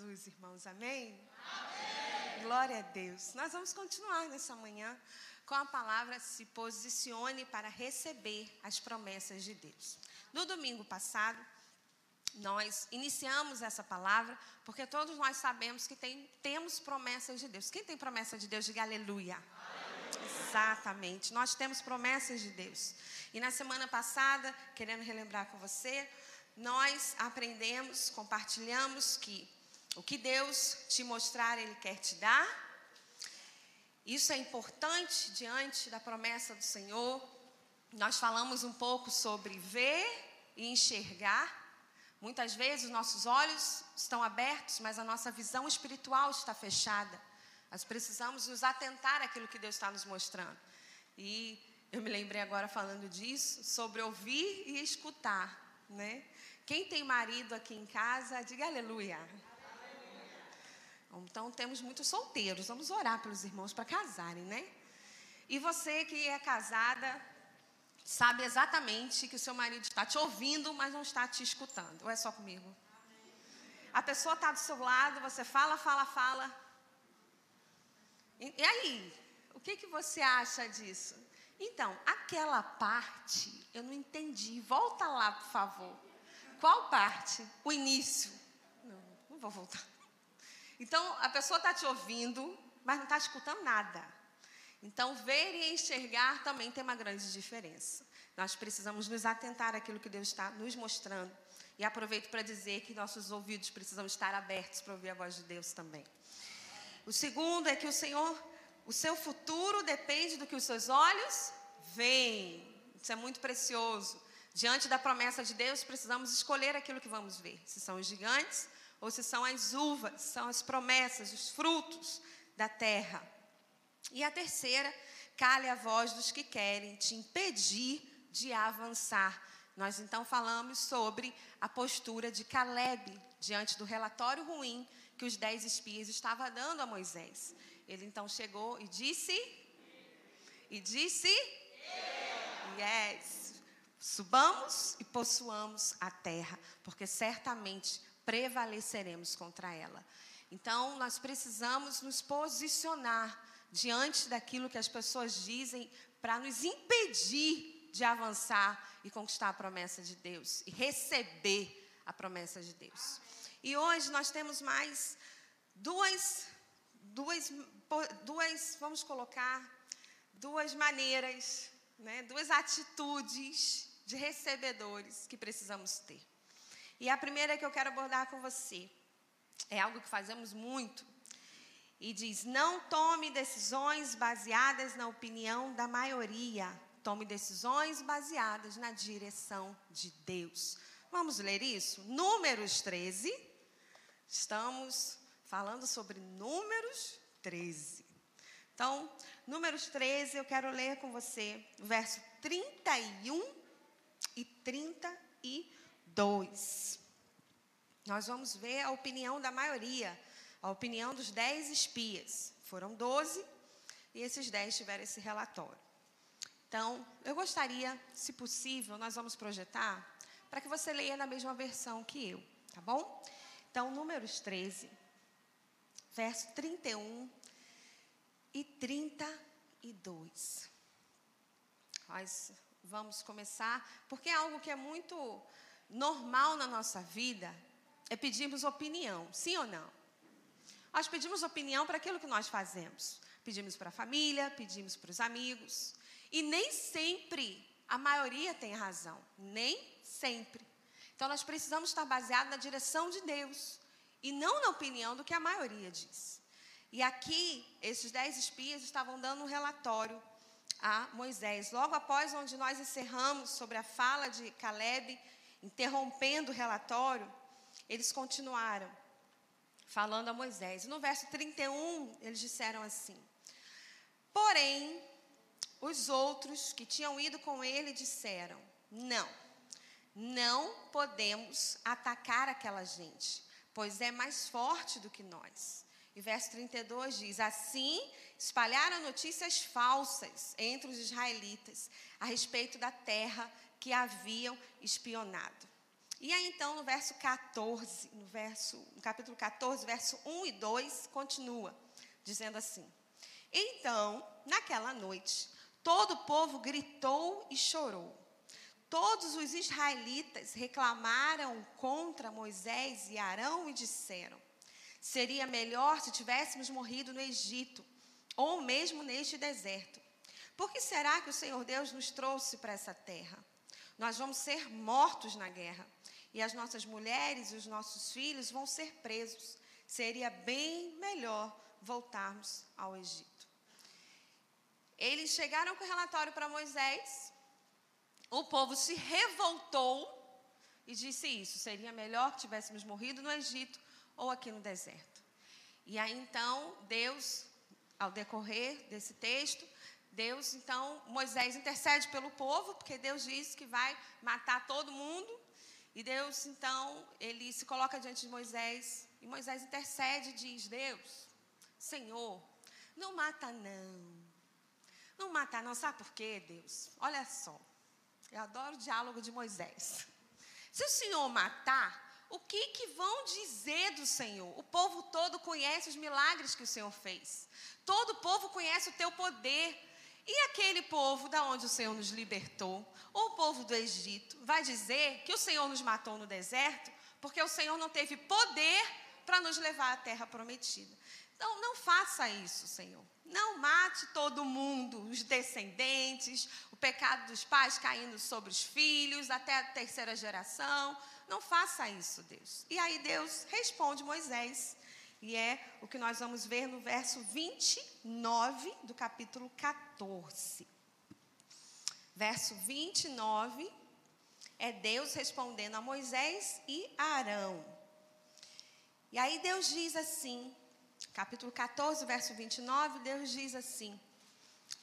Jesus, irmãos. Amém? Amém? Glória a Deus. Nós vamos continuar nessa manhã com a palavra se posicione para receber as promessas de Deus. No domingo passado, nós iniciamos essa palavra porque todos nós sabemos que tem, temos promessas de Deus. Quem tem promessa de Deus, diga aleluia. aleluia. Exatamente, nós temos promessas de Deus. E na semana passada, querendo relembrar com você, nós aprendemos, compartilhamos que o que Deus te mostrar, Ele quer te dar. Isso é importante diante da promessa do Senhor. Nós falamos um pouco sobre ver e enxergar. Muitas vezes os nossos olhos estão abertos, mas a nossa visão espiritual está fechada. Nós precisamos nos atentar àquilo que Deus está nos mostrando. E eu me lembrei agora falando disso, sobre ouvir e escutar, né? Quem tem marido aqui em casa, diga aleluia. Então temos muitos solteiros. Vamos orar pelos irmãos para casarem, né? E você que é casada, sabe exatamente que o seu marido está te ouvindo, mas não está te escutando. Ou é só comigo? A pessoa está do seu lado, você fala, fala, fala. E, aí? O que, que você acha disso? Então, aquela parte eu não entendi. Volta lá, por favor. Qual parte? O início. Não, não vou voltar. Então, a pessoa está te ouvindo, mas não está escutando nada. Então, ver e enxergar também tem uma grande diferença. Nós precisamos nos atentar àquilo que Deus está nos mostrando. E aproveito para dizer que nossos ouvidos precisam estar abertos para ouvir a voz de Deus também. O segundo é que o Senhor, o seu futuro depende do que os seus olhos veem. Isso é muito precioso. Diante da promessa de Deus, precisamos escolher aquilo que vamos ver. Se são os gigantes ou se são as uvas, são as promessas, os frutos da terra. E a terceira, cale a voz dos que querem te impedir de avançar. Nós então falamos sobre a postura de Caleb diante do relatório ruim que os dez espias estavam dando a Moisés. Ele então chegou e disse: E disse: Yes. Subamos e possuamos a terra, porque certamente prevaleceremos contra ela. Então, nós precisamos nos posicionar diante daquilo que as pessoas dizem para nos impedir de avançar e conquistar a promessa de Deus e receber a promessa de Deus. E hoje nós temos mais duas, duas, duas vamos colocar, duas maneiras, né, duas atitudes de recebedores que precisamos ter. E a primeira que eu quero abordar com você é algo que fazemos muito. E diz: não tome decisões baseadas na opinião da maioria. Tome decisões baseadas na direção de Deus. Vamos ler isso? Números 13. Estamos falando sobre Números 13. Então, Números 13, eu quero ler com você o verso 31 e 32. 2. Nós vamos ver a opinião da maioria, a opinião dos dez espias. Foram doze e esses dez tiveram esse relatório. Então, eu gostaria, se possível, nós vamos projetar para que você leia na mesma versão que eu, tá bom? Então, Números 13, verso 31 e 32. Nós vamos começar, porque é algo que é muito normal na nossa vida é pedirmos opinião, sim ou não? Nós pedimos opinião para aquilo que nós fazemos. Pedimos para a família, pedimos para os amigos. E nem sempre a maioria tem razão. Nem sempre. Então nós precisamos estar baseados na direção de Deus. E não na opinião do que a maioria diz. E aqui, esses dez espias estavam dando um relatório a Moisés. Logo após onde nós encerramos sobre a fala de Caleb interrompendo o relatório, eles continuaram falando a Moisés. No verso 31, eles disseram assim: Porém, os outros que tinham ido com ele disseram: Não, não podemos atacar aquela gente, pois é mais forte do que nós. E verso 32 diz: Assim espalharam notícias falsas entre os israelitas a respeito da terra que haviam espionado. E aí então no verso 14, no verso, no capítulo 14, verso 1 e 2, continua dizendo assim: Então, naquela noite, todo o povo gritou e chorou. Todos os israelitas reclamaram contra Moisés e Arão e disseram: Seria melhor se tivéssemos morrido no Egito, ou mesmo neste deserto. Por que será que o Senhor Deus nos trouxe para essa terra? Nós vamos ser mortos na guerra, e as nossas mulheres e os nossos filhos vão ser presos. Seria bem melhor voltarmos ao Egito. Eles chegaram com o relatório para Moisés, o povo se revoltou e disse isso: seria melhor que tivéssemos morrido no Egito ou aqui no deserto. E aí então, Deus, ao decorrer desse texto, Deus, então, Moisés intercede pelo povo, porque Deus disse que vai matar todo mundo. E Deus, então, ele se coloca diante de Moisés. E Moisés intercede e diz: Deus, Senhor, não mata não. Não mata não. Sabe por quê, Deus? Olha só. Eu adoro o diálogo de Moisés. Se o Senhor matar, o que, que vão dizer do Senhor? O povo todo conhece os milagres que o Senhor fez. Todo o povo conhece o teu poder. E aquele povo da onde o Senhor nos libertou, o povo do Egito, vai dizer que o Senhor nos matou no deserto porque o Senhor não teve poder para nos levar à terra prometida. Então, não faça isso, Senhor. Não mate todo mundo, os descendentes, o pecado dos pais caindo sobre os filhos, até a terceira geração. Não faça isso, Deus. E aí Deus responde Moisés e é o que nós vamos ver no verso 29 do capítulo 14. Verso 29 é Deus respondendo a Moisés e Arão. E aí Deus diz assim, capítulo 14, verso 29, Deus diz assim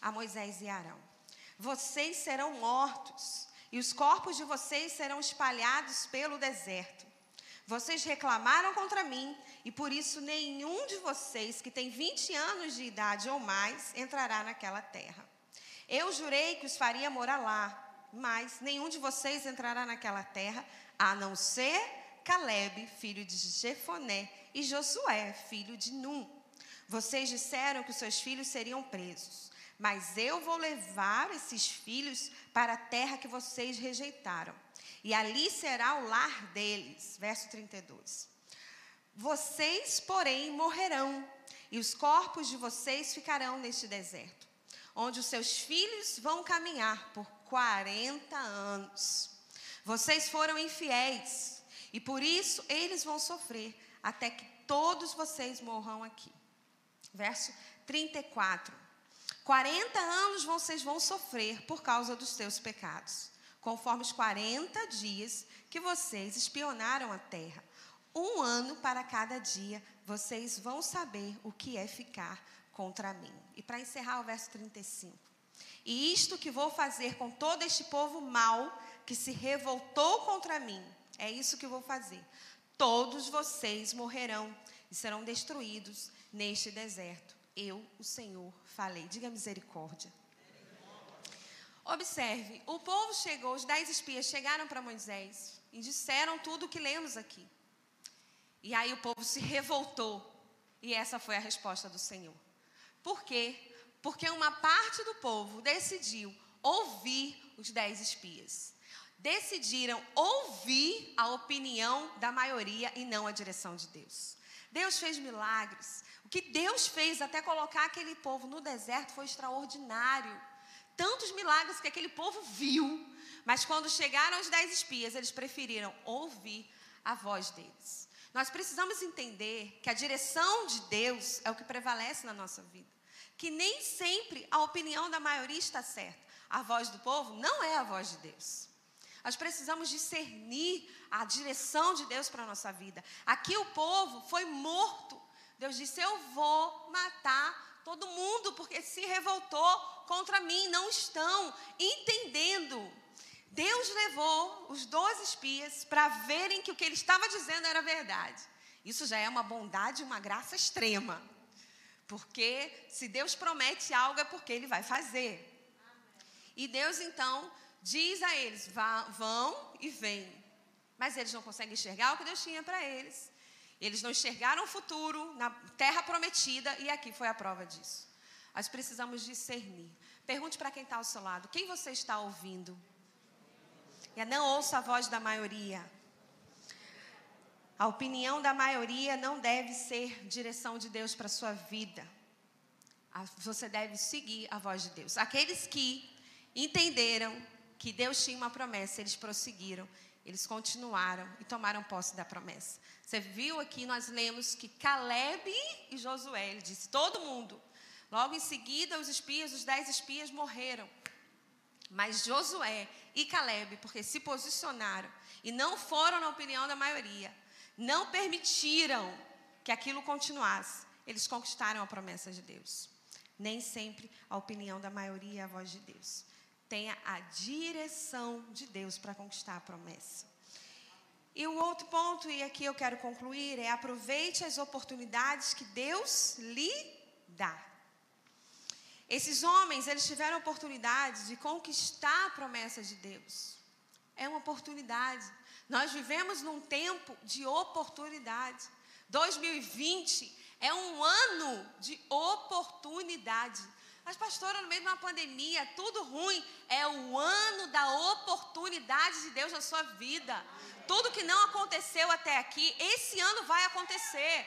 a Moisés e Arão: Vocês serão mortos, e os corpos de vocês serão espalhados pelo deserto. Vocês reclamaram contra mim e por isso nenhum de vocês que tem 20 anos de idade ou mais entrará naquela terra. Eu jurei que os faria morar lá, mas nenhum de vocês entrará naquela terra, a não ser Caleb, filho de Jefoné, e Josué, filho de Num. Vocês disseram que os seus filhos seriam presos, mas eu vou levar esses filhos para a terra que vocês rejeitaram, e ali será o lar deles. Verso 32. Vocês, porém, morrerão, e os corpos de vocês ficarão neste deserto, onde os seus filhos vão caminhar por 40 anos. Vocês foram infiéis, e por isso eles vão sofrer, até que todos vocês morram aqui. Verso 34. 40 anos vocês vão sofrer por causa dos seus pecados, conforme os 40 dias que vocês espionaram a terra um ano para cada dia, vocês vão saber o que é ficar contra mim. E para encerrar o verso 35. E isto que vou fazer com todo este povo mau que se revoltou contra mim, é isso que vou fazer. Todos vocês morrerão e serão destruídos neste deserto. Eu, o Senhor, falei. Diga misericórdia. Observe, o povo chegou, os dez espias chegaram para Moisés e disseram tudo o que lemos aqui. E aí o povo se revoltou. E essa foi a resposta do Senhor. Por quê? Porque uma parte do povo decidiu ouvir os dez espias. Decidiram ouvir a opinião da maioria e não a direção de Deus. Deus fez milagres. O que Deus fez até colocar aquele povo no deserto foi extraordinário. Tantos milagres que aquele povo viu. Mas quando chegaram os dez espias, eles preferiram ouvir a voz deles. Nós precisamos entender que a direção de Deus é o que prevalece na nossa vida. Que nem sempre a opinião da maioria está certa. A voz do povo não é a voz de Deus. Nós precisamos discernir a direção de Deus para a nossa vida. Aqui o povo foi morto. Deus disse: Eu vou matar todo mundo porque se revoltou contra mim. Não estão entendendo Deus levou os doze espias para verem que o que ele estava dizendo era verdade. Isso já é uma bondade e uma graça extrema. Porque se Deus promete algo é porque ele vai fazer. E Deus então diz a eles: vão e vêm. Mas eles não conseguem enxergar o que Deus tinha para eles. Eles não enxergaram o futuro na terra prometida e aqui foi a prova disso. Nós precisamos discernir. Pergunte para quem está ao seu lado: quem você está ouvindo? E não ouça a voz da maioria. A opinião da maioria não deve ser direção de Deus para a sua vida. Você deve seguir a voz de Deus. Aqueles que entenderam que Deus tinha uma promessa, eles prosseguiram, eles continuaram e tomaram posse da promessa. Você viu aqui, nós lemos que Caleb e Josué, ele disse, todo mundo. Logo em seguida, os espias, os dez espias morreram. Mas Josué e Caleb, porque se posicionaram e não foram na opinião da maioria, não permitiram que aquilo continuasse, eles conquistaram a promessa de Deus. Nem sempre a opinião da maioria é a voz de Deus. Tenha a direção de Deus para conquistar a promessa. E um outro ponto, e aqui eu quero concluir, é aproveite as oportunidades que Deus lhe dá. Esses homens, eles tiveram oportunidade de conquistar a promessa de Deus. É uma oportunidade. Nós vivemos num tempo de oportunidade. 2020 é um ano de oportunidade. Mas, pastora, no meio de uma pandemia, tudo ruim. É o ano da oportunidade de Deus na sua vida. Tudo que não aconteceu até aqui, esse ano vai acontecer.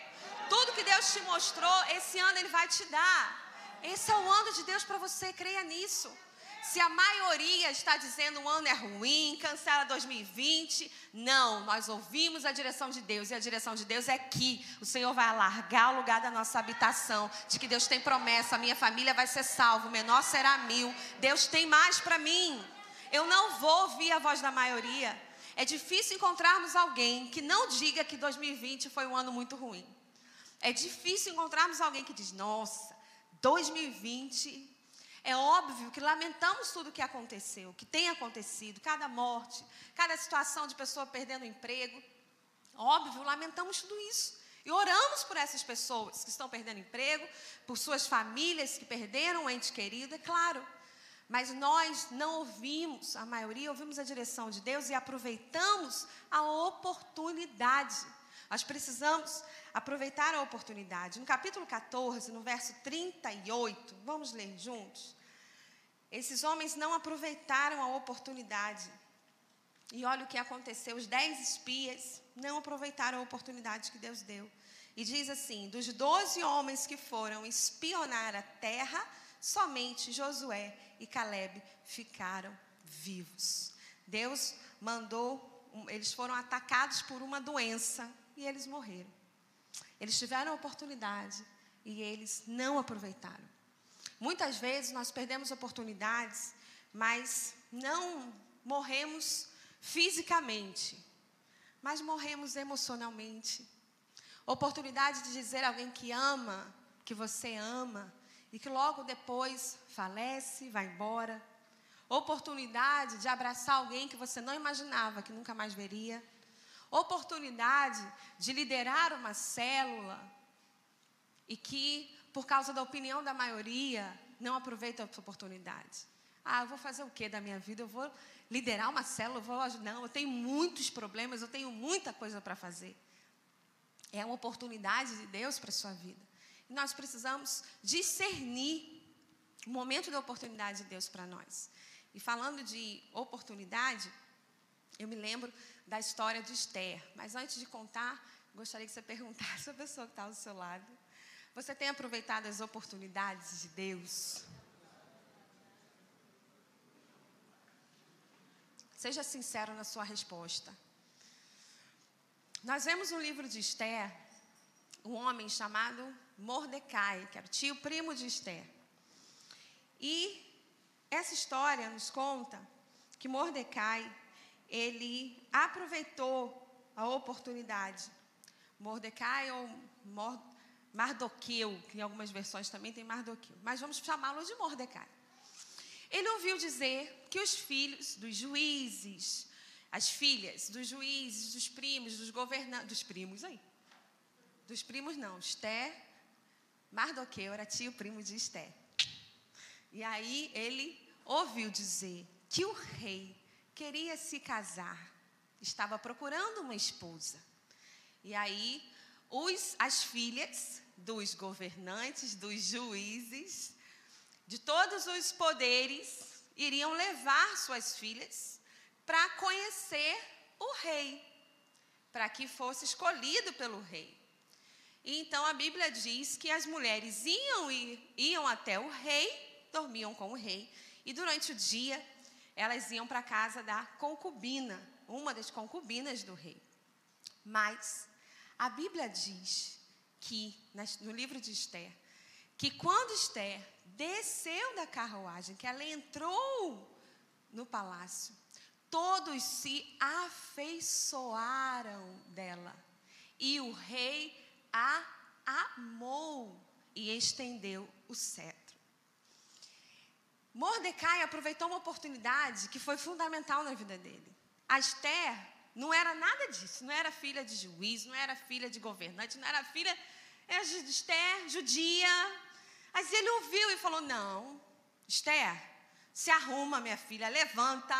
Tudo que Deus te mostrou, esse ano Ele vai te dar. Esse é o ano de Deus para você, creia nisso. Se a maioria está dizendo o ano é ruim, cancela 2020, não, nós ouvimos a direção de Deus e a direção de Deus é que o Senhor vai alargar o lugar da nossa habitação, de que Deus tem promessa, a minha família vai ser salva, o menor será mil, Deus tem mais para mim. Eu não vou ouvir a voz da maioria. É difícil encontrarmos alguém que não diga que 2020 foi um ano muito ruim. É difícil encontrarmos alguém que diz: "Nossa, 2020 é óbvio que lamentamos tudo o que aconteceu, que tem acontecido, cada morte, cada situação de pessoa perdendo o emprego. Óbvio, lamentamos tudo isso. E oramos por essas pessoas que estão perdendo emprego, por suas famílias que perderam um ente querido, é claro. Mas nós não ouvimos, a maioria ouvimos a direção de Deus e aproveitamos a oportunidade. Nós precisamos aproveitar a oportunidade. No capítulo 14, no verso 38, vamos ler juntos. Esses homens não aproveitaram a oportunidade. E olha o que aconteceu: os dez espias não aproveitaram a oportunidade que Deus deu. E diz assim: dos doze homens que foram espionar a terra, somente Josué e Caleb ficaram vivos. Deus mandou, eles foram atacados por uma doença e eles morreram. Eles tiveram a oportunidade e eles não aproveitaram. Muitas vezes nós perdemos oportunidades, mas não morremos fisicamente, mas morremos emocionalmente. Oportunidade de dizer a alguém que ama, que você ama, e que logo depois falece, vai embora. Oportunidade de abraçar alguém que você não imaginava que nunca mais veria oportunidade de liderar uma célula e que, por causa da opinião da maioria, não aproveita essa oportunidade. Ah, eu vou fazer o que da minha vida? Eu vou liderar uma célula? Eu vou, não, eu tenho muitos problemas, eu tenho muita coisa para fazer. É uma oportunidade de Deus para a sua vida. E nós precisamos discernir o momento da oportunidade de Deus para nós. E falando de oportunidade, eu me lembro da história de Esther. Mas antes de contar, gostaria que você perguntasse à pessoa que está ao seu lado: Você tem aproveitado as oportunidades de Deus? Seja sincero na sua resposta. Nós vemos no livro de Esther um homem chamado Mordecai, que era tio primo de Esther. E essa história nos conta que Mordecai ele aproveitou a oportunidade. Mordecai ou Mardoqueu, que em algumas versões também tem Mardoqueu, mas vamos chamá-lo de Mordecai. Ele ouviu dizer que os filhos dos juízes, as filhas dos juízes, dos primos, dos governantes, dos primos aí, dos primos não, Esté, Mardoqueu era tio primo de Esté. E aí ele ouviu dizer que o rei queria se casar estava procurando uma esposa. E aí, os, as filhas dos governantes, dos juízes, de todos os poderes, iriam levar suas filhas para conhecer o rei, para que fosse escolhido pelo rei. E então a Bíblia diz que as mulheres iam, iam até o rei, dormiam com o rei, e durante o dia elas iam para a casa da concubina, uma das concubinas do rei. Mas a Bíblia diz que, no livro de Esther, que quando Esther desceu da carruagem, que ela entrou no palácio, todos se afeiçoaram dela. E o rei a amou e estendeu o. Mordecai aproveitou uma oportunidade que foi fundamental na vida dele. Esther não era nada disso, não era filha de juiz, não era filha de governante, não era filha era de Esther, judia. Mas ele ouviu e falou: Não, Esther, se arruma, minha filha, levanta,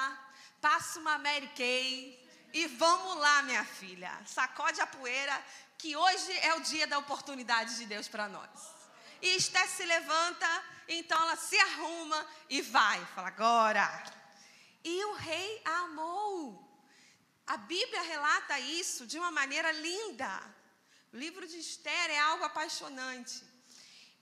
passa uma Mary Kay e vamos lá, minha filha. Sacode a poeira, que hoje é o dia da oportunidade de Deus para nós. E Esther se levanta, então ela se arruma e vai. Fala, agora. E o rei a amou. A Bíblia relata isso de uma maneira linda. O livro de Esther é algo apaixonante.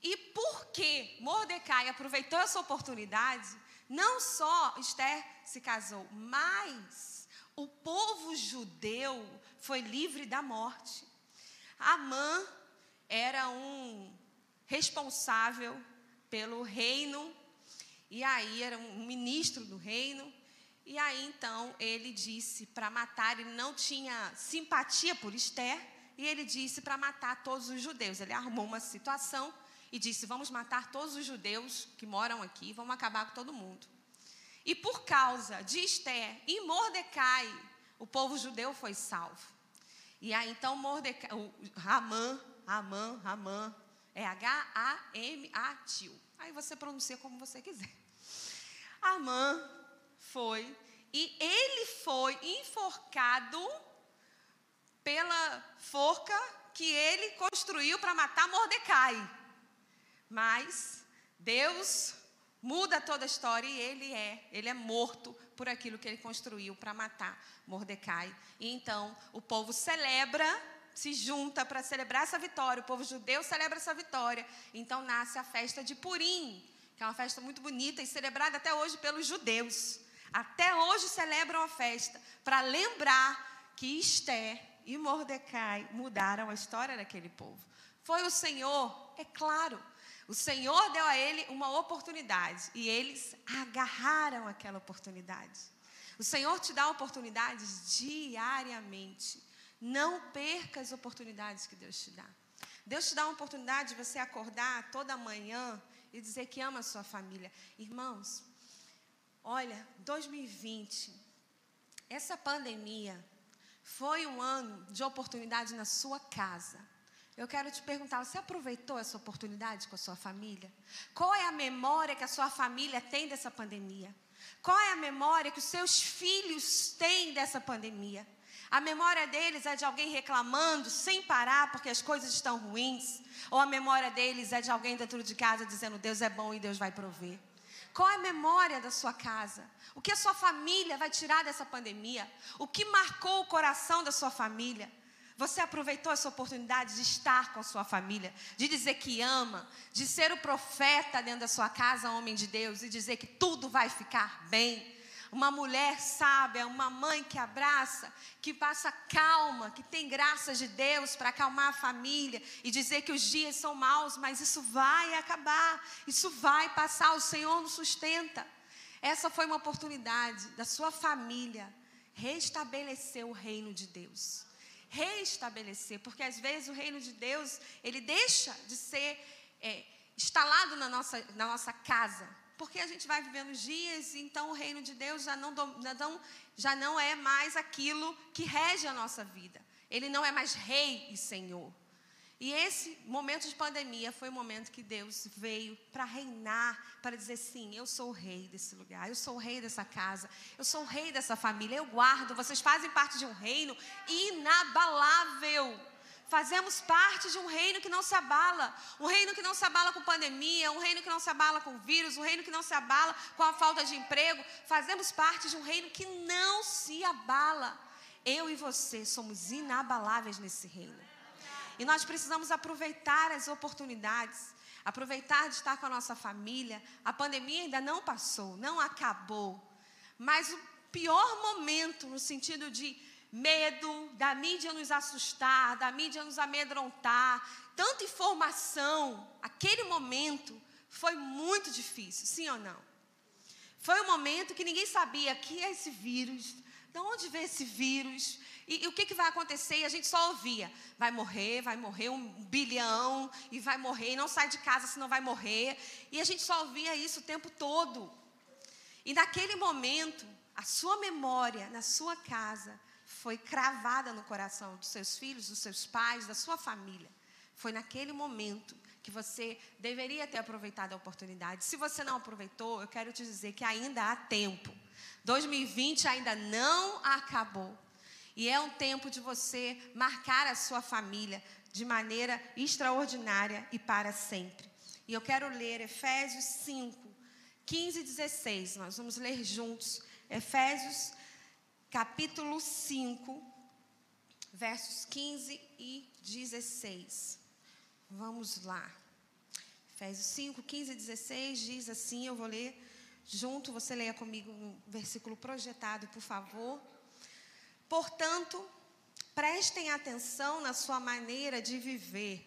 E porque Mordecai aproveitou essa oportunidade, não só Esther se casou, mas o povo judeu foi livre da morte. Amã era um responsável pelo reino, e aí era um ministro do reino, e aí então ele disse para matar, ele não tinha simpatia por Esther, e ele disse para matar todos os judeus. Ele arrumou uma situação e disse: Vamos matar todos os judeus que moram aqui, vamos acabar com todo mundo. E por causa de Esther e Mordecai, o povo judeu foi salvo. E aí então Mordecai, Ramã, Ramã, Ramã, é H-A-M-A, tio. Aí você pronuncia como você quiser. Amã foi e ele foi enforcado pela forca que ele construiu para matar Mordecai. Mas Deus muda toda a história e ele é, ele é morto por aquilo que ele construiu para matar Mordecai. E então o povo celebra, se junta para celebrar essa vitória. O povo judeu celebra essa vitória. Então nasce a festa de Purim, que é uma festa muito bonita e celebrada até hoje pelos judeus. Até hoje celebram a festa para lembrar que Esther e Mordecai mudaram a história daquele povo. Foi o Senhor, é claro, o Senhor deu a ele uma oportunidade e eles agarraram aquela oportunidade. O Senhor te dá oportunidades diariamente. Não perca as oportunidades que Deus te dá. Deus te dá uma oportunidade de você acordar toda manhã e dizer que ama a sua família. Irmãos, olha, 2020, essa pandemia foi um ano de oportunidade na sua casa. Eu quero te perguntar: você aproveitou essa oportunidade com a sua família? Qual é a memória que a sua família tem dessa pandemia? Qual é a memória que os seus filhos têm dessa pandemia? A memória deles é de alguém reclamando sem parar porque as coisas estão ruins? Ou a memória deles é de alguém dentro de casa dizendo Deus é bom e Deus vai prover? Qual é a memória da sua casa? O que a sua família vai tirar dessa pandemia? O que marcou o coração da sua família? Você aproveitou essa oportunidade de estar com a sua família, de dizer que ama, de ser o profeta dentro da sua casa, homem de Deus, e dizer que tudo vai ficar bem. Uma mulher sábia, uma mãe que abraça, que passa calma, que tem graças de Deus para acalmar a família e dizer que os dias são maus, mas isso vai acabar, isso vai passar, o Senhor nos sustenta. Essa foi uma oportunidade da sua família restabelecer o reino de Deus reestabelecer, porque às vezes o reino de Deus, ele deixa de ser é, instalado na nossa, na nossa casa, porque a gente vai vivendo os dias, então o reino de Deus já não, já não, já não é mais aquilo que rege a nossa vida. Ele não é mais rei e senhor. E esse momento de pandemia foi o momento que Deus veio para reinar, para dizer sim, eu sou o rei desse lugar, eu sou o rei dessa casa, eu sou o rei dessa família, eu guardo, vocês fazem parte de um reino inabalável. Fazemos parte de um reino que não se abala, um reino que não se abala com pandemia, um reino que não se abala com vírus, um reino que não se abala com a falta de emprego. Fazemos parte de um reino que não se abala. Eu e você somos inabaláveis nesse reino. E nós precisamos aproveitar as oportunidades, aproveitar de estar com a nossa família. A pandemia ainda não passou, não acabou. Mas o pior momento, no sentido de medo, da mídia nos assustar, da mídia nos amedrontar, tanta informação, aquele momento foi muito difícil, sim ou não? Foi um momento que ninguém sabia que é esse vírus, de onde vem esse vírus, e, e, o que, que vai acontecer? E a gente só ouvia: vai morrer, vai morrer um bilhão, e vai morrer, e não sai de casa senão vai morrer. E a gente só ouvia isso o tempo todo. E naquele momento, a sua memória na sua casa foi cravada no coração dos seus filhos, dos seus pais, da sua família. Foi naquele momento que você deveria ter aproveitado a oportunidade. Se você não aproveitou, eu quero te dizer que ainda há tempo. 2020 ainda não acabou. E é um tempo de você marcar a sua família de maneira extraordinária e para sempre. E eu quero ler Efésios 5, 15 e 16. Nós vamos ler juntos. Efésios, capítulo 5, versos 15 e 16. Vamos lá. Efésios 5, 15 e 16 diz assim: eu vou ler junto, você leia comigo um versículo projetado, por favor. Portanto, prestem atenção na sua maneira de viver.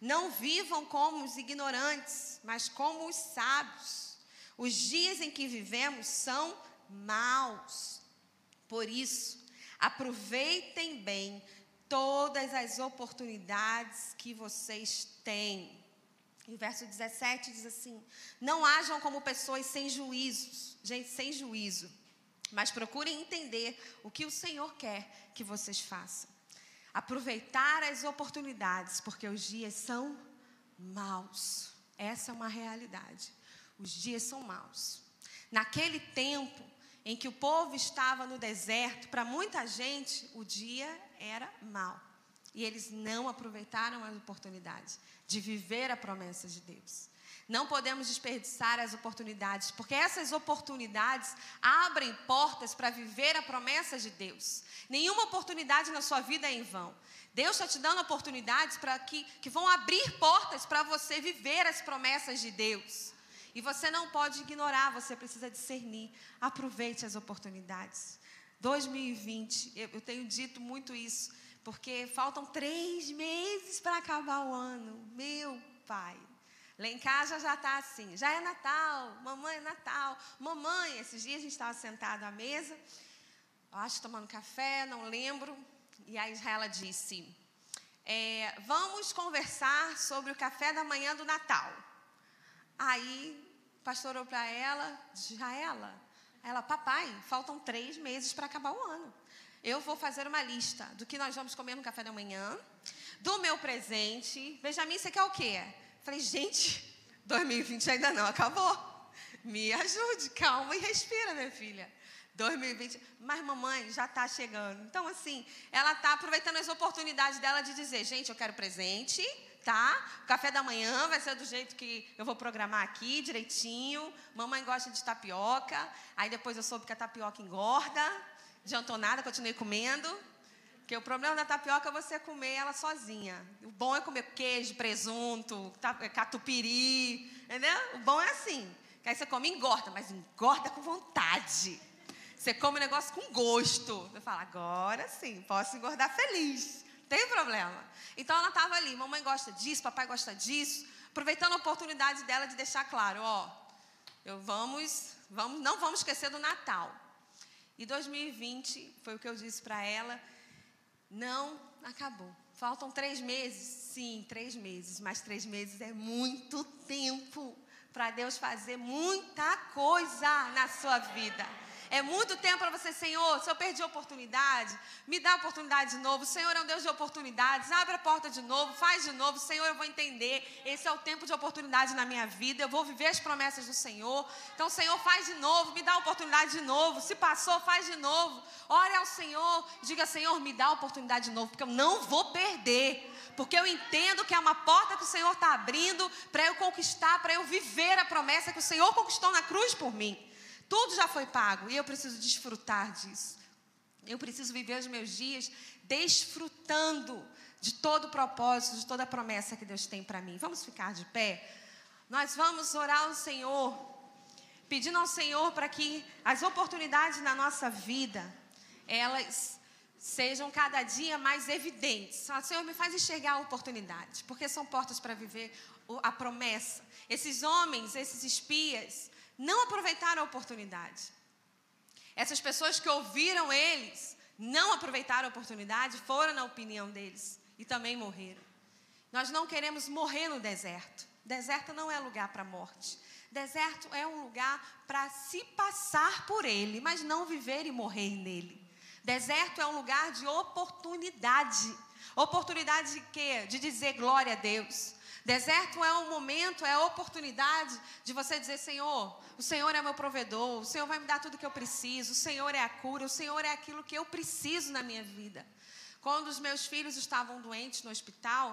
Não vivam como os ignorantes, mas como os sábios. Os dias em que vivemos são maus. Por isso, aproveitem bem todas as oportunidades que vocês têm. E o verso 17 diz assim: Não hajam como pessoas sem juízos, gente, sem juízo mas procurem entender o que o Senhor quer que vocês façam. Aproveitar as oportunidades, porque os dias são maus. Essa é uma realidade. Os dias são maus. Naquele tempo em que o povo estava no deserto, para muita gente o dia era mau. E eles não aproveitaram as oportunidades de viver a promessa de Deus. Não podemos desperdiçar as oportunidades, porque essas oportunidades abrem portas para viver a promessa de Deus. Nenhuma oportunidade na sua vida é em vão. Deus está te dando oportunidades para que, que vão abrir portas para você viver as promessas de Deus. E você não pode ignorar, você precisa discernir. Aproveite as oportunidades. 2020, eu, tenho dito muito isso, porque faltam três meses para acabar o ano. Meu Pai, Lá em casa já está assim, já é Natal, mamãe é Natal. Mamãe, esses dias a gente estava sentado à mesa, acho tomando café, não lembro, e a Israela disse: é, Vamos conversar sobre o café da manhã do Natal. Aí, pastor olhou para ela, Israela, ela, papai, faltam três meses para acabar o ano. Eu vou fazer uma lista do que nós vamos comer no café da manhã, do meu presente. Benjamin, você quer o quê? Falei, gente, 2020 ainda não acabou. Me ajude, calma e respira, minha filha. 2020, mas mamãe já está chegando. Então, assim, ela está aproveitando as oportunidades dela de dizer: gente, eu quero presente, tá? O café da manhã vai ser do jeito que eu vou programar aqui, direitinho. Mamãe gosta de tapioca. Aí depois eu soube que a tapioca engorda. Adiantou nada, continuei comendo. Porque o problema da tapioca é você comer ela sozinha. O bom é comer queijo, presunto, catupiry, entendeu? O bom é assim. Que aí você come e engorda, mas engorda com vontade. Você come o negócio com gosto. Você fala, agora sim, posso engordar feliz. Tem problema. Então ela estava ali, mamãe gosta disso, papai gosta disso, aproveitando a oportunidade dela de deixar claro, ó, eu vamos, vamos, não vamos esquecer do Natal. E 2020 foi o que eu disse para ela não acabou. Faltam três meses? Sim, três meses. Mas três meses é muito tempo para Deus fazer muita coisa na sua vida. É muito tempo para você, Senhor, se eu perdi a oportunidade, me dá a oportunidade de novo. Senhor é um Deus de oportunidades. Abre a porta de novo, faz de novo. Senhor, eu vou entender. Esse é o tempo de oportunidade na minha vida. Eu vou viver as promessas do Senhor. Então, Senhor, faz de novo, me dá a oportunidade de novo. Se passou, faz de novo. Ore ao Senhor, diga, Senhor, me dá a oportunidade de novo, porque eu não vou perder porque eu entendo que é uma porta que o Senhor está abrindo para eu conquistar, para eu viver a promessa que o Senhor conquistou na cruz por mim. Tudo já foi pago e eu preciso desfrutar disso. Eu preciso viver os meus dias desfrutando de todo o propósito, de toda a promessa que Deus tem para mim. Vamos ficar de pé? Nós vamos orar ao Senhor, pedindo ao Senhor para que as oportunidades na nossa vida, elas sejam cada dia mais evidentes. Senhor, me faz enxergar a oportunidade, porque são portas para viver a promessa. Esses homens, esses espias, não aproveitaram a oportunidade. Essas pessoas que ouviram eles, não aproveitaram a oportunidade, foram na opinião deles e também morreram. Nós não queremos morrer no deserto. Deserto não é lugar para morte. Deserto é um lugar para se passar por ele, mas não viver e morrer nele. Deserto é um lugar de oportunidade. Oportunidade de quê? De dizer glória a Deus. Deserto é um momento, é a oportunidade de você dizer: Senhor, o Senhor é meu provedor, o Senhor vai me dar tudo que eu preciso, o Senhor é a cura, o Senhor é aquilo que eu preciso na minha vida. Quando os meus filhos estavam doentes no hospital,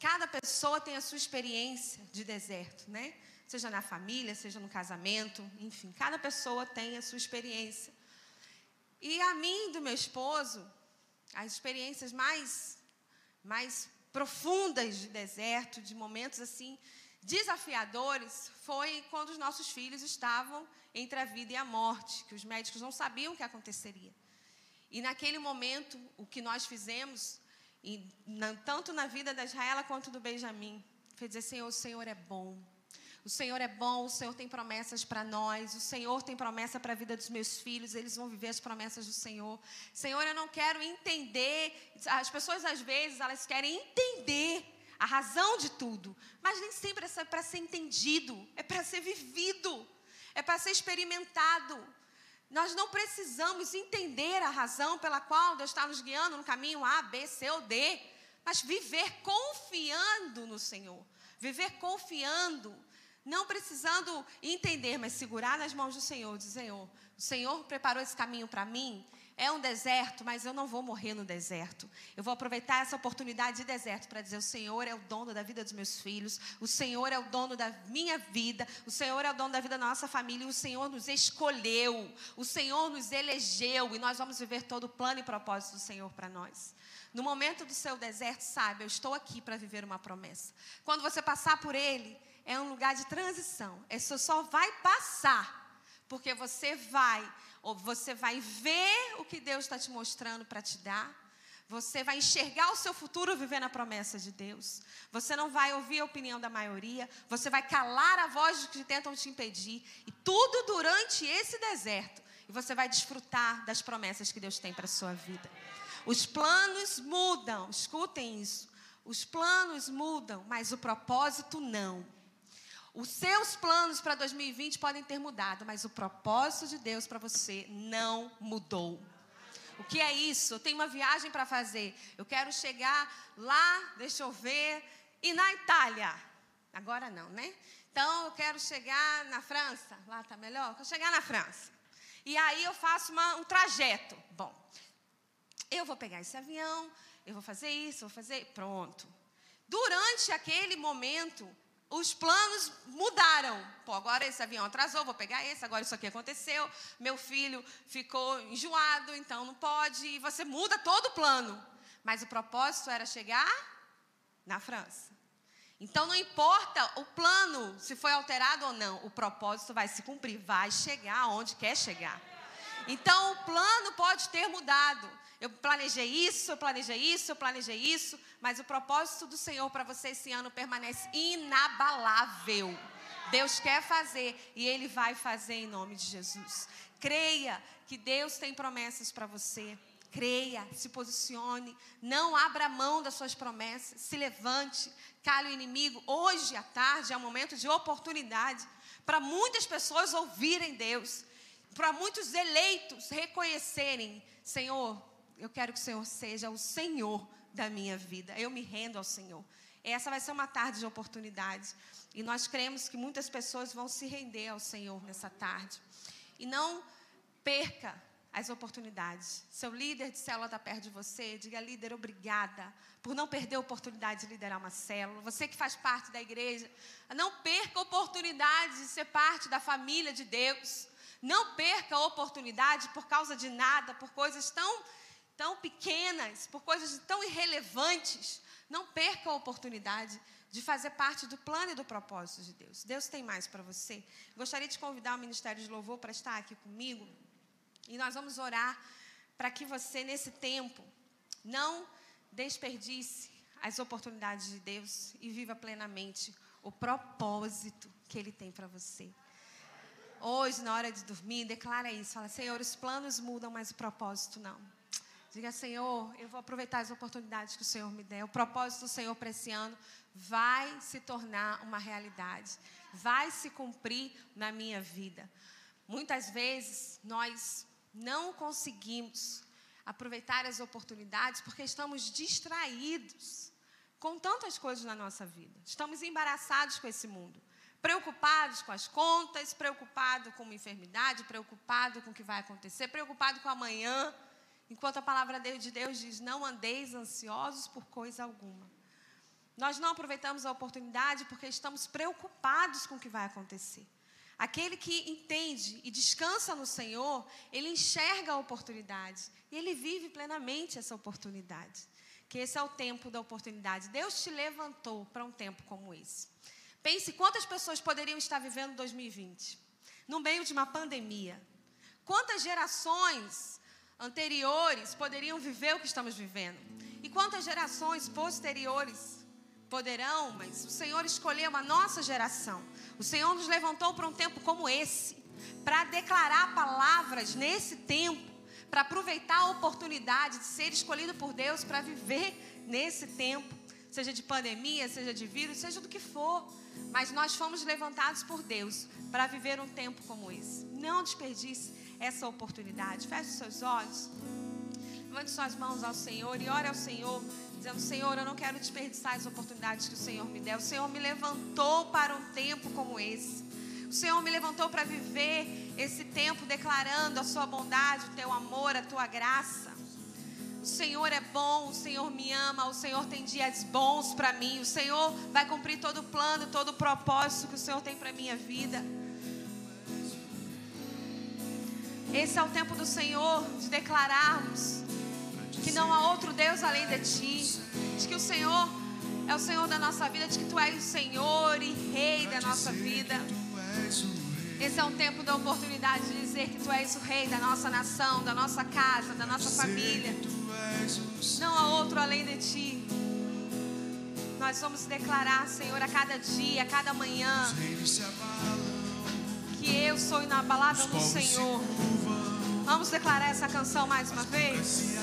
cada pessoa tem a sua experiência de deserto, né? Seja na família, seja no casamento, enfim, cada pessoa tem a sua experiência. E a mim, do meu esposo, as experiências mais, mais profundas de deserto, de momentos assim desafiadores, foi quando os nossos filhos estavam entre a vida e a morte, que os médicos não sabiam o que aconteceria. E naquele momento, o que nós fizemos, tanto na vida da Israela quanto do Benjamim, foi dizer: Senhor, o Senhor é bom. O Senhor é bom, o Senhor tem promessas para nós, o Senhor tem promessa para a vida dos meus filhos, eles vão viver as promessas do Senhor. Senhor, eu não quero entender, as pessoas às vezes elas querem entender a razão de tudo, mas nem sempre é para ser entendido, é para ser vivido, é para ser experimentado. Nós não precisamos entender a razão pela qual Deus está nos guiando no caminho A, B, C ou D, mas viver confiando no Senhor, viver confiando não precisando entender, mas segurar nas mãos do Senhor, dizer, Senhor, o Senhor preparou esse caminho para mim, é um deserto, mas eu não vou morrer no deserto. Eu vou aproveitar essa oportunidade de deserto para dizer: o Senhor é o dono da vida dos meus filhos, o Senhor é o dono da minha vida, o Senhor é o dono da vida da nossa família, e o Senhor nos escolheu, o Senhor nos elegeu, e nós vamos viver todo o plano e propósito do Senhor para nós. No momento do seu deserto, saiba, eu estou aqui para viver uma promessa. Quando você passar por ele, é um lugar de transição. Isso só vai passar, porque você vai, ou você vai ver o que Deus está te mostrando para te dar. Você vai enxergar o seu futuro vivendo a promessa de Deus. Você não vai ouvir a opinião da maioria. Você vai calar a voz dos que tentam te impedir. E tudo durante esse deserto. E você vai desfrutar das promessas que Deus tem para a sua vida. Os planos mudam. Escutem isso. Os planos mudam, mas o propósito não. Os seus planos para 2020 podem ter mudado, mas o propósito de Deus para você não mudou. O que é isso? Eu tenho uma viagem para fazer. Eu quero chegar lá, deixa eu ver, e na Itália. Agora não, né? Então eu quero chegar na França. Lá está melhor? Eu quero chegar na França. E aí eu faço uma, um trajeto. Bom, eu vou pegar esse avião, eu vou fazer isso, vou fazer. Pronto. Durante aquele momento, os planos mudaram. Pô, agora esse avião atrasou, vou pegar esse, agora isso aqui aconteceu. Meu filho ficou enjoado, então não pode. E você muda todo o plano. Mas o propósito era chegar na França. Então não importa o plano, se foi alterado ou não, o propósito vai se cumprir, vai chegar onde quer chegar. Então o plano pode ter mudado. Eu planejei isso, eu planejei isso, eu planejei isso, mas o propósito do Senhor para você esse ano permanece inabalável. Deus quer fazer e Ele vai fazer em nome de Jesus. Creia que Deus tem promessas para você. Creia, se posicione, não abra mão das suas promessas, se levante, cale o inimigo. Hoje à tarde é um momento de oportunidade para muitas pessoas ouvirem Deus. para muitos eleitos reconhecerem, Senhor, eu quero que o Senhor seja o Senhor da minha vida. Eu me rendo ao Senhor. Essa vai ser uma tarde de oportunidade. E nós cremos que muitas pessoas vão se render ao Senhor nessa tarde. E não perca as oportunidades. Seu líder de célula está perto de você, diga, líder, obrigada por não perder a oportunidade de liderar uma célula. Você que faz parte da igreja, não perca a oportunidade de ser parte da família de Deus. Não perca a oportunidade por causa de nada, por coisas tão, tão pequenas, por coisas tão irrelevantes. Não perca a oportunidade de fazer parte do plano e do propósito de Deus. Deus tem mais para você. Gostaria de convidar o Ministério de Louvor para estar aqui comigo. E nós vamos orar para que você, nesse tempo, não desperdice as oportunidades de Deus e viva plenamente o propósito que Ele tem para você. Hoje, na hora de dormir, declara isso. Fala, Senhor, os planos mudam, mas o propósito não. Diga, Senhor, eu vou aproveitar as oportunidades que o Senhor me der. O propósito do Senhor para esse ano vai se tornar uma realidade. Vai se cumprir na minha vida. Muitas vezes nós não conseguimos aproveitar as oportunidades porque estamos distraídos com tantas coisas na nossa vida. Estamos embaraçados com esse mundo, preocupados com as contas, preocupados com uma enfermidade, preocupados com o que vai acontecer, preocupados com amanhã, enquanto a palavra de Deus diz: "Não andeis ansiosos por coisa alguma". Nós não aproveitamos a oportunidade porque estamos preocupados com o que vai acontecer. Aquele que entende e descansa no Senhor, ele enxerga a oportunidade e ele vive plenamente essa oportunidade. Que esse é o tempo da oportunidade. Deus te levantou para um tempo como esse. Pense quantas pessoas poderiam estar vivendo 2020 no meio de uma pandemia. Quantas gerações anteriores poderiam viver o que estamos vivendo? E quantas gerações posteriores poderão, mas o Senhor escolheu a nossa geração. O Senhor nos levantou para um tempo como esse, para declarar palavras nesse tempo, para aproveitar a oportunidade de ser escolhido por Deus para viver nesse tempo, seja de pandemia, seja de vírus, seja do que for. Mas nós fomos levantados por Deus para viver um tempo como esse. Não desperdice essa oportunidade. Feche seus olhos. Levante suas mãos ao Senhor e ore ao Senhor dizendo: Senhor, eu não quero desperdiçar as oportunidades que o Senhor me deu. O Senhor me levantou para um tempo como esse. O Senhor me levantou para viver esse tempo declarando a Sua bondade, o Teu amor, a Tua graça. O Senhor é bom, o Senhor me ama, o Senhor tem dias bons para mim. O Senhor vai cumprir todo o plano, todo o propósito que o Senhor tem para minha vida. Esse é o tempo do Senhor de declararmos que não há outro Deus além de ti, de que o Senhor é o Senhor da nossa vida, de que tu és o Senhor e Rei da nossa vida. Esse é um tempo da oportunidade de dizer que tu és o Rei da nossa nação, da nossa casa, da nossa família. Não há outro além de ti. Nós vamos declarar, Senhor, a cada dia, a cada manhã, que eu sou inabalável no Senhor. Vamos declarar essa canção mais uma vez?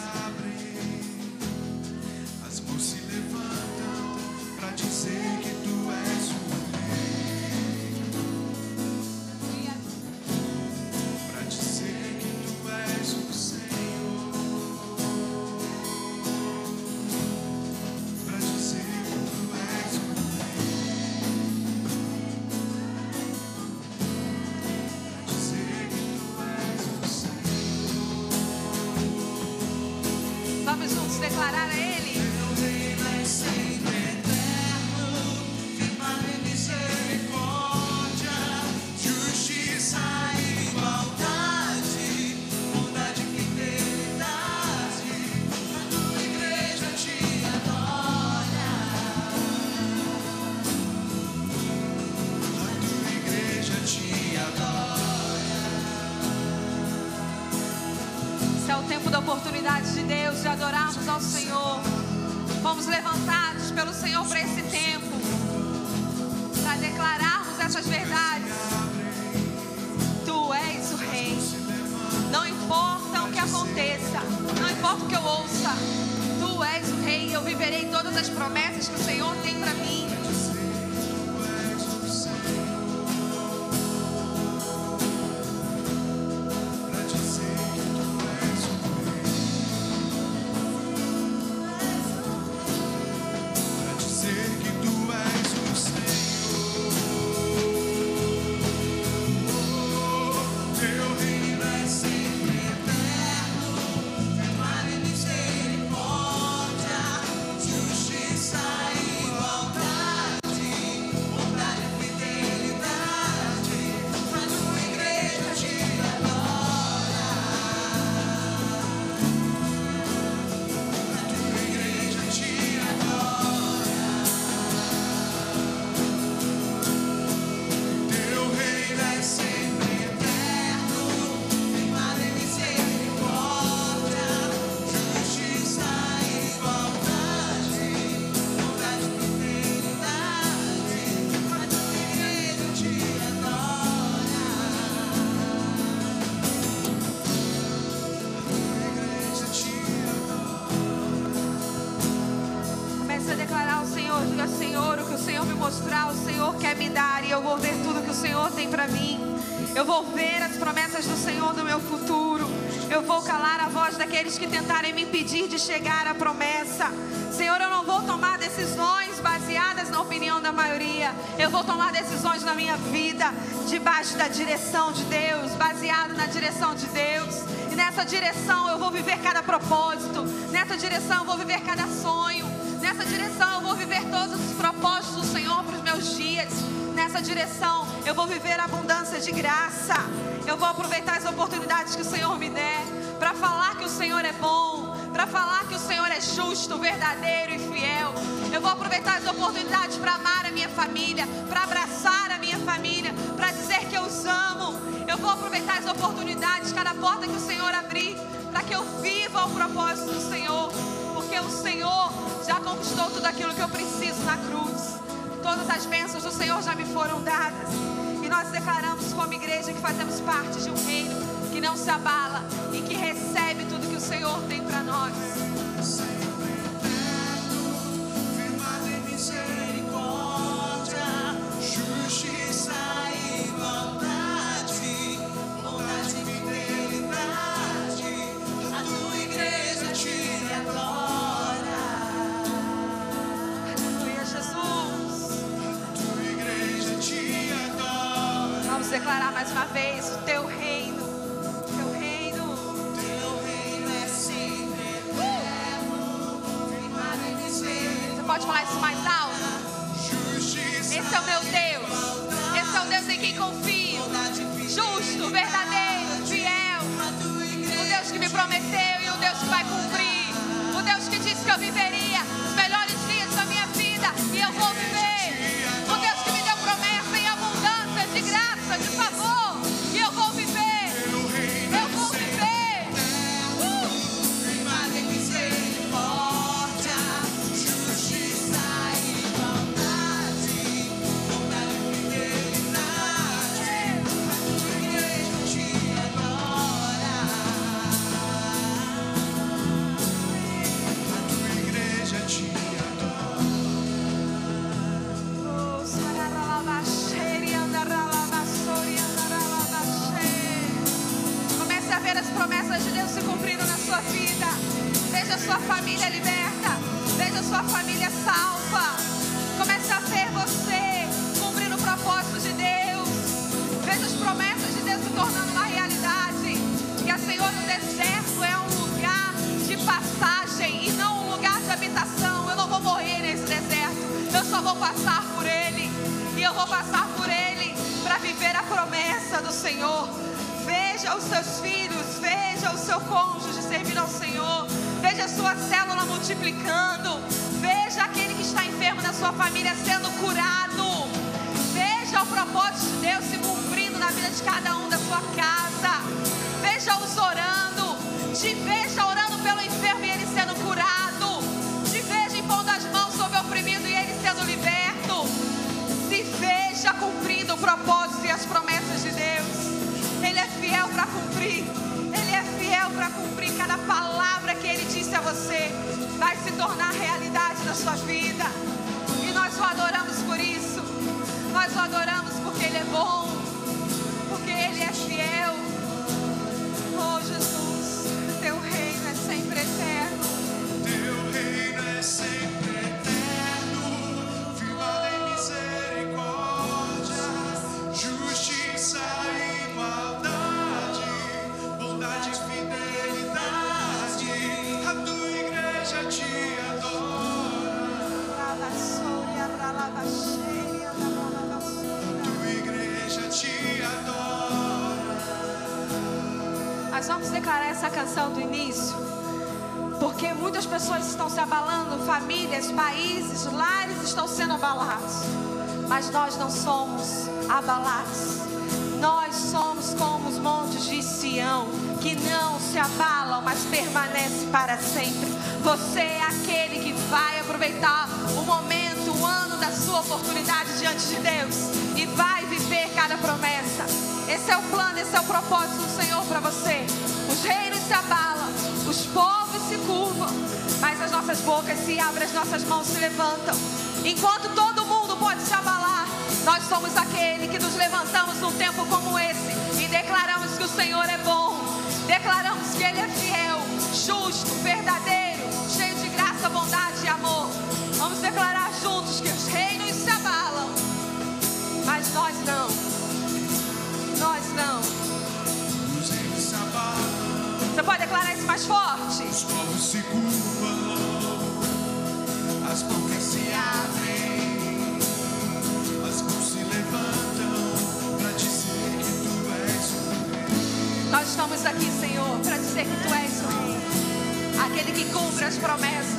louvor que eu ouça. Tu és o Rei, eu viverei todas as promessas que o Senhor tem para mim. Decisões na minha vida debaixo da direção de Deus, baseado na direção de Deus. E nessa direção eu vou viver cada propósito. Nessa direção eu vou viver cada sonho. Nessa direção eu vou viver todos os propósitos do Senhor para os meus dias. Nessa direção eu vou viver abundância de graça. Eu vou aproveitar as oportunidades que o Senhor me der para falar que o Senhor é bom, para falar que o Senhor é justo, verdadeiro e fiel. Eu vou aproveitar as oportunidades para amar a minha família, para abraçar a minha família, para dizer que eu os amo. Eu vou aproveitar as oportunidades, cada porta que o Senhor abrir, para que eu viva o propósito do Senhor, porque o Senhor já conquistou tudo aquilo que eu preciso na cruz. Todas as bênçãos do Senhor já me foram dadas. E nós declaramos como igreja que fazemos parte de um reino não se abala e que recebe tudo que o Senhor tem para nós. Firmado em misericórdia, justiça igualdade, bondade fidelidade, a tua igreja te adora, Aleluia, Jesus. tua igreja te adora, Vamos declarar mais uma vez o teu reino. Pode falar isso mais alto? Esse é o meu Deus. Esse é o Deus em quem confio. Justo, verdadeiro, fiel. O Deus que me prometeu e o Deus que vai cumprir. O Deus que disse que eu viveria para cumprir cada palavra que ele disse a você. Vai se tornar realidade na sua vida. E nós o adoramos por isso. Nós o adoramos porque ele é bom. Porque ele é fiel. Oh Jesus, Nós vamos declarar essa canção do início, porque muitas pessoas estão se abalando, famílias, países, lares estão sendo abalados, mas nós não somos abalados. Nós somos como os montes de Sião, que não se abalam, mas permanece para sempre. Você é aquele que vai aproveitar o momento, o ano da sua oportunidade diante de Deus cada promessa. Esse é o plano, esse é o propósito do Senhor para você. Os reinos se abalam, os povos se curvam, mas as nossas bocas se abrem, as nossas mãos se levantam. Enquanto todo mundo pode se abalar, nós somos aquele que nos levantamos num tempo como esse e declaramos que o Senhor é bom. Declaramos que Ele é fiel, justo, verdadeiro, cheio de graça, bondade mais forte? os povos se curvam, as bocas se abrem, as mãos se levantam para dizer que tu és o rei. Nós estamos aqui, Senhor, para dizer que Tu és o Rei, aquele que cumpre as promessas,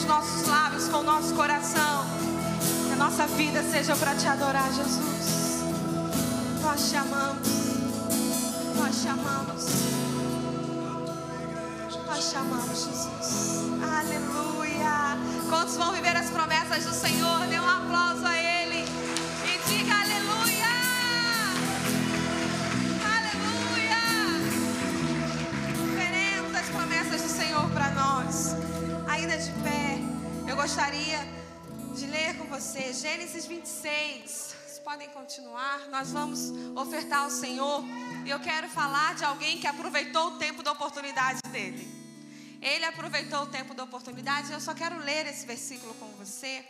os nossos lábios, com o nosso coração. Que a nossa vida seja para te adorar, Jesus. Nós te amamos. Nós te amamos. Nós te amamos, Jesus. Aleluia. Quantos vão viver as promessas do Senhor? Dê um aplauso a gostaria de ler com você Gênesis 26. Vocês podem continuar. Nós vamos ofertar ao Senhor. E eu quero falar de alguém que aproveitou o tempo da oportunidade dele. Ele aproveitou o tempo da oportunidade. Eu só quero ler esse versículo com você.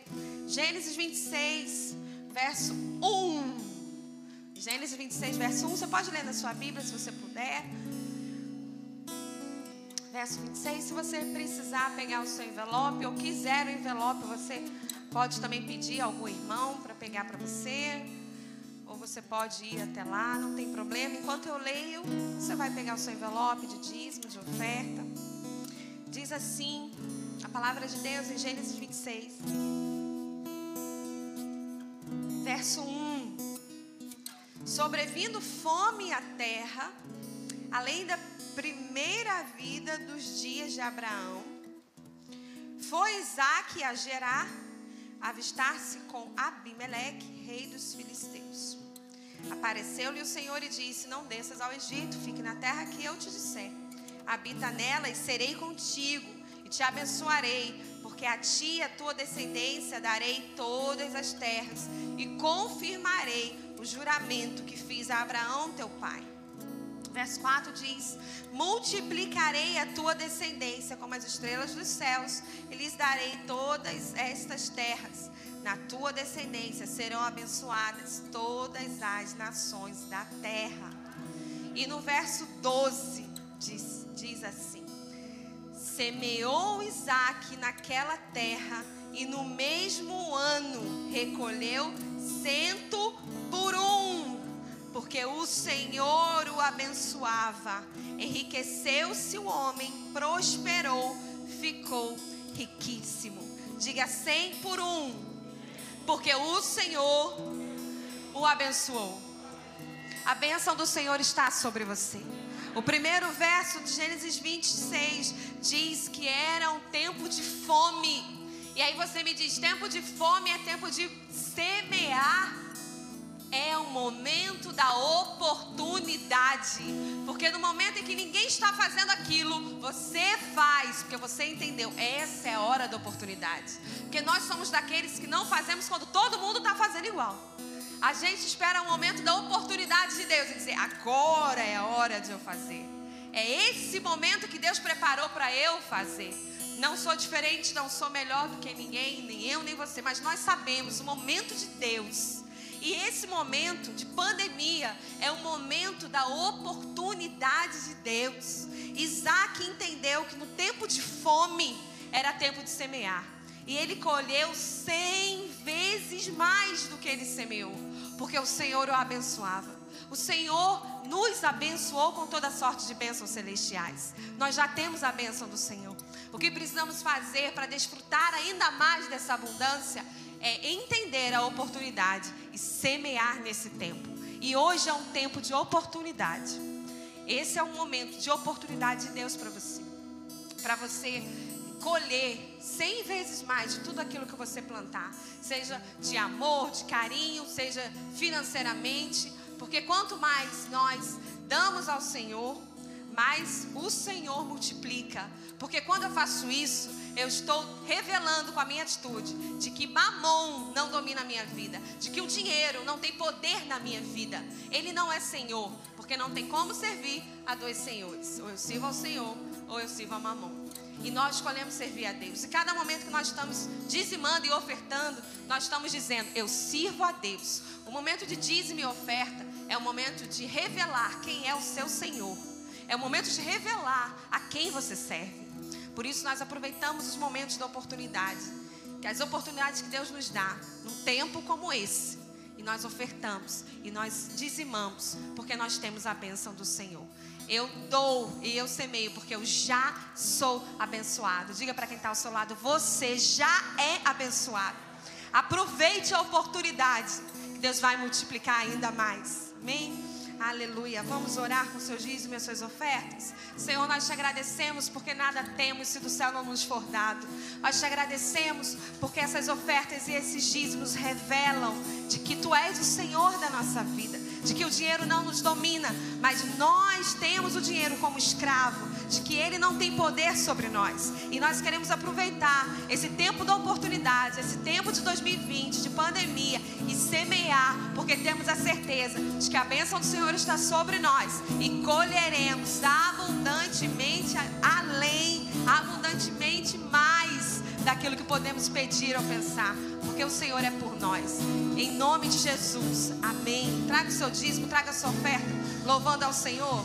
Gênesis 26, verso 1. Gênesis 26, verso 1. Você pode ler na sua Bíblia se você puder. Verso 26. Se você precisar pegar o seu envelope ou quiser o envelope, você pode também pedir a algum irmão para pegar para você. Ou você pode ir até lá, não tem problema. Enquanto eu leio, você vai pegar o seu envelope de dízimo, de oferta. Diz assim a palavra de Deus em Gênesis 26, verso 1: Sobrevindo fome à terra, além da primeira vida dos dias de Abraão, foi Isaac a Gerar avistar-se com Abimeleque, rei dos filisteus. Apareceu-lhe o Senhor e disse: Não desças ao Egito, fique na terra que eu te disser. Habita nela e serei contigo, e te abençoarei, porque a ti e a tua descendência darei todas as terras, e confirmarei o juramento que fiz a Abraão teu pai. Verso 4 diz: Multiplicarei a tua descendência como as estrelas dos céus, e lhes darei todas estas terras. Na tua descendência serão abençoadas todas as nações da terra. E no verso 12 diz, diz assim: Semeou Isaac naquela terra, e no mesmo ano recolheu cento por um porque o Senhor o abençoava. Enriqueceu-se o homem, prosperou, ficou riquíssimo. Diga cem por um, porque o Senhor o abençoou. A bênção do Senhor está sobre você. O primeiro verso de Gênesis 26 diz que era um tempo de fome. E aí você me diz: tempo de fome é tempo de semear. Momento da oportunidade. Porque no momento em que ninguém está fazendo aquilo, você faz, porque você entendeu. Essa é a hora da oportunidade. Porque nós somos daqueles que não fazemos quando todo mundo está fazendo igual. A gente espera o momento da oportunidade de Deus e dizer: agora é a hora de eu fazer. É esse momento que Deus preparou para eu fazer. Não sou diferente, não sou melhor do que ninguém, nem eu, nem você, mas nós sabemos o momento de Deus. E esse momento de pandemia é o momento da oportunidade de Deus. Isaac entendeu que no tempo de fome era tempo de semear. E ele colheu cem vezes mais do que ele semeou, porque o Senhor o abençoava. O Senhor nos abençoou com toda sorte de bênçãos celestiais. Nós já temos a bênção do Senhor. O que precisamos fazer para desfrutar ainda mais dessa abundância é entender a oportunidade e semear nesse tempo. E hoje é um tempo de oportunidade. Esse é um momento de oportunidade de Deus para você. Para você colher cem vezes mais de tudo aquilo que você plantar, seja de amor, de carinho, seja financeiramente, porque quanto mais nós damos ao Senhor, mais o Senhor multiplica. Porque quando eu faço isso, eu estou revelando com a minha atitude de que mamon não domina a minha vida, de que o dinheiro não tem poder na minha vida. Ele não é Senhor, porque não tem como servir a dois senhores. Ou eu sirvo ao Senhor, ou eu sirvo a mamon. E nós escolhemos servir a Deus. E cada momento que nós estamos dizimando e ofertando, nós estamos dizendo: Eu sirvo a Deus. O momento de dízimo e oferta é o momento de revelar quem é o seu Senhor. É o momento de revelar a quem você serve. Por isso nós aproveitamos os momentos da oportunidade, que as oportunidades que Deus nos dá, num tempo como esse, e nós ofertamos e nós dizimamos, porque nós temos a bênção do Senhor. Eu dou e eu semeio, porque eu já sou abençoado. Diga para quem está ao seu lado: você já é abençoado. Aproveite a oportunidade, que Deus vai multiplicar ainda mais. Amém? Aleluia. Vamos orar com seus dízimos e as suas ofertas? Senhor, nós te agradecemos porque nada temos se do céu não nos for dado. Nós te agradecemos porque essas ofertas e esses dízimos revelam de que tu és o Senhor da nossa vida, de que o dinheiro não nos domina, mas nós temos o dinheiro como escravo, de que ele não tem poder sobre nós. E nós queremos aproveitar esse tempo da oportunidade, esse tempo de 2020, de pandemia e semear, porque temos a certeza de que a bênção do Senhor está sobre nós e colheremos abundantemente além, abundantemente mais daquilo que podemos pedir ou pensar, porque o Senhor é por nós. Em nome de Jesus, amém. Traga o seu dízimo, traga a sua oferta, louvando ao Senhor.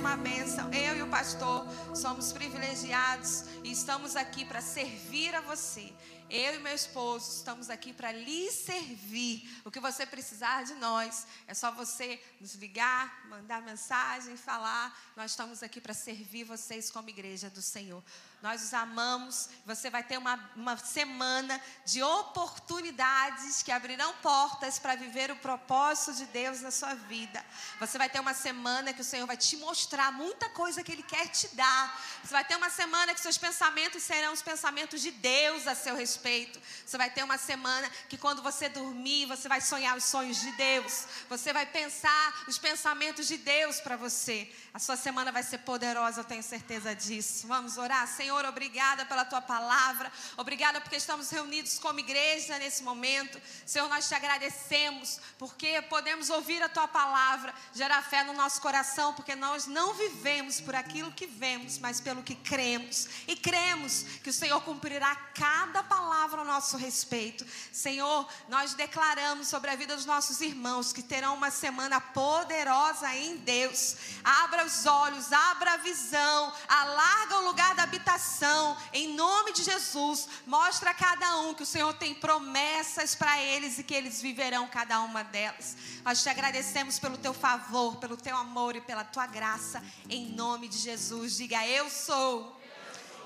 Uma bênção. Eu e o pastor somos privilegiados e estamos aqui para servir a você. Eu e meu esposo estamos aqui para lhe servir. O que você precisar de nós, é só você nos ligar, mandar mensagem, falar. Nós estamos aqui para servir vocês como igreja do Senhor. Nós os amamos. Você vai ter uma, uma semana de oportunidades que abrirão portas para viver o propósito de Deus na sua vida. Você vai ter uma semana que o Senhor vai te mostrar muita coisa que Ele quer te dar. Você vai ter uma semana que seus pensamentos serão os pensamentos de Deus a seu respeito. Você vai ter uma semana que quando você dormir, você vai sonhar os sonhos de Deus. Você vai pensar os pensamentos de Deus para você. A sua semana vai ser poderosa, eu tenho certeza disso. Vamos orar, Senhor. Senhor, obrigada pela tua palavra. Obrigada porque estamos reunidos como igreja nesse momento. Senhor, nós te agradecemos porque podemos ouvir a tua palavra, gerar fé no nosso coração, porque nós não vivemos por aquilo que vemos, mas pelo que cremos. E cremos que o Senhor cumprirá cada palavra ao nosso respeito. Senhor, nós declaramos sobre a vida dos nossos irmãos que terão uma semana poderosa em Deus. Abra os olhos, abra a visão, alarga o lugar da habitação em nome de Jesus, mostra a cada um que o Senhor tem promessas para eles e que eles viverão cada uma delas. Nós te agradecemos pelo teu favor, pelo teu amor e pela tua graça, em nome de Jesus. Diga: Eu sou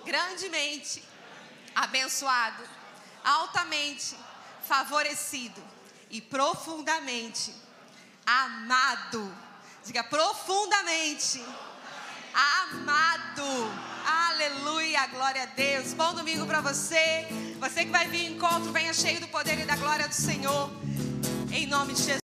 grandemente abençoado, altamente favorecido e profundamente amado. Diga profundamente amado. Aleluia, glória a Deus. Bom domingo para você. Você que vai vir encontro, venha cheio do poder e da glória do Senhor. Em nome de Jesus.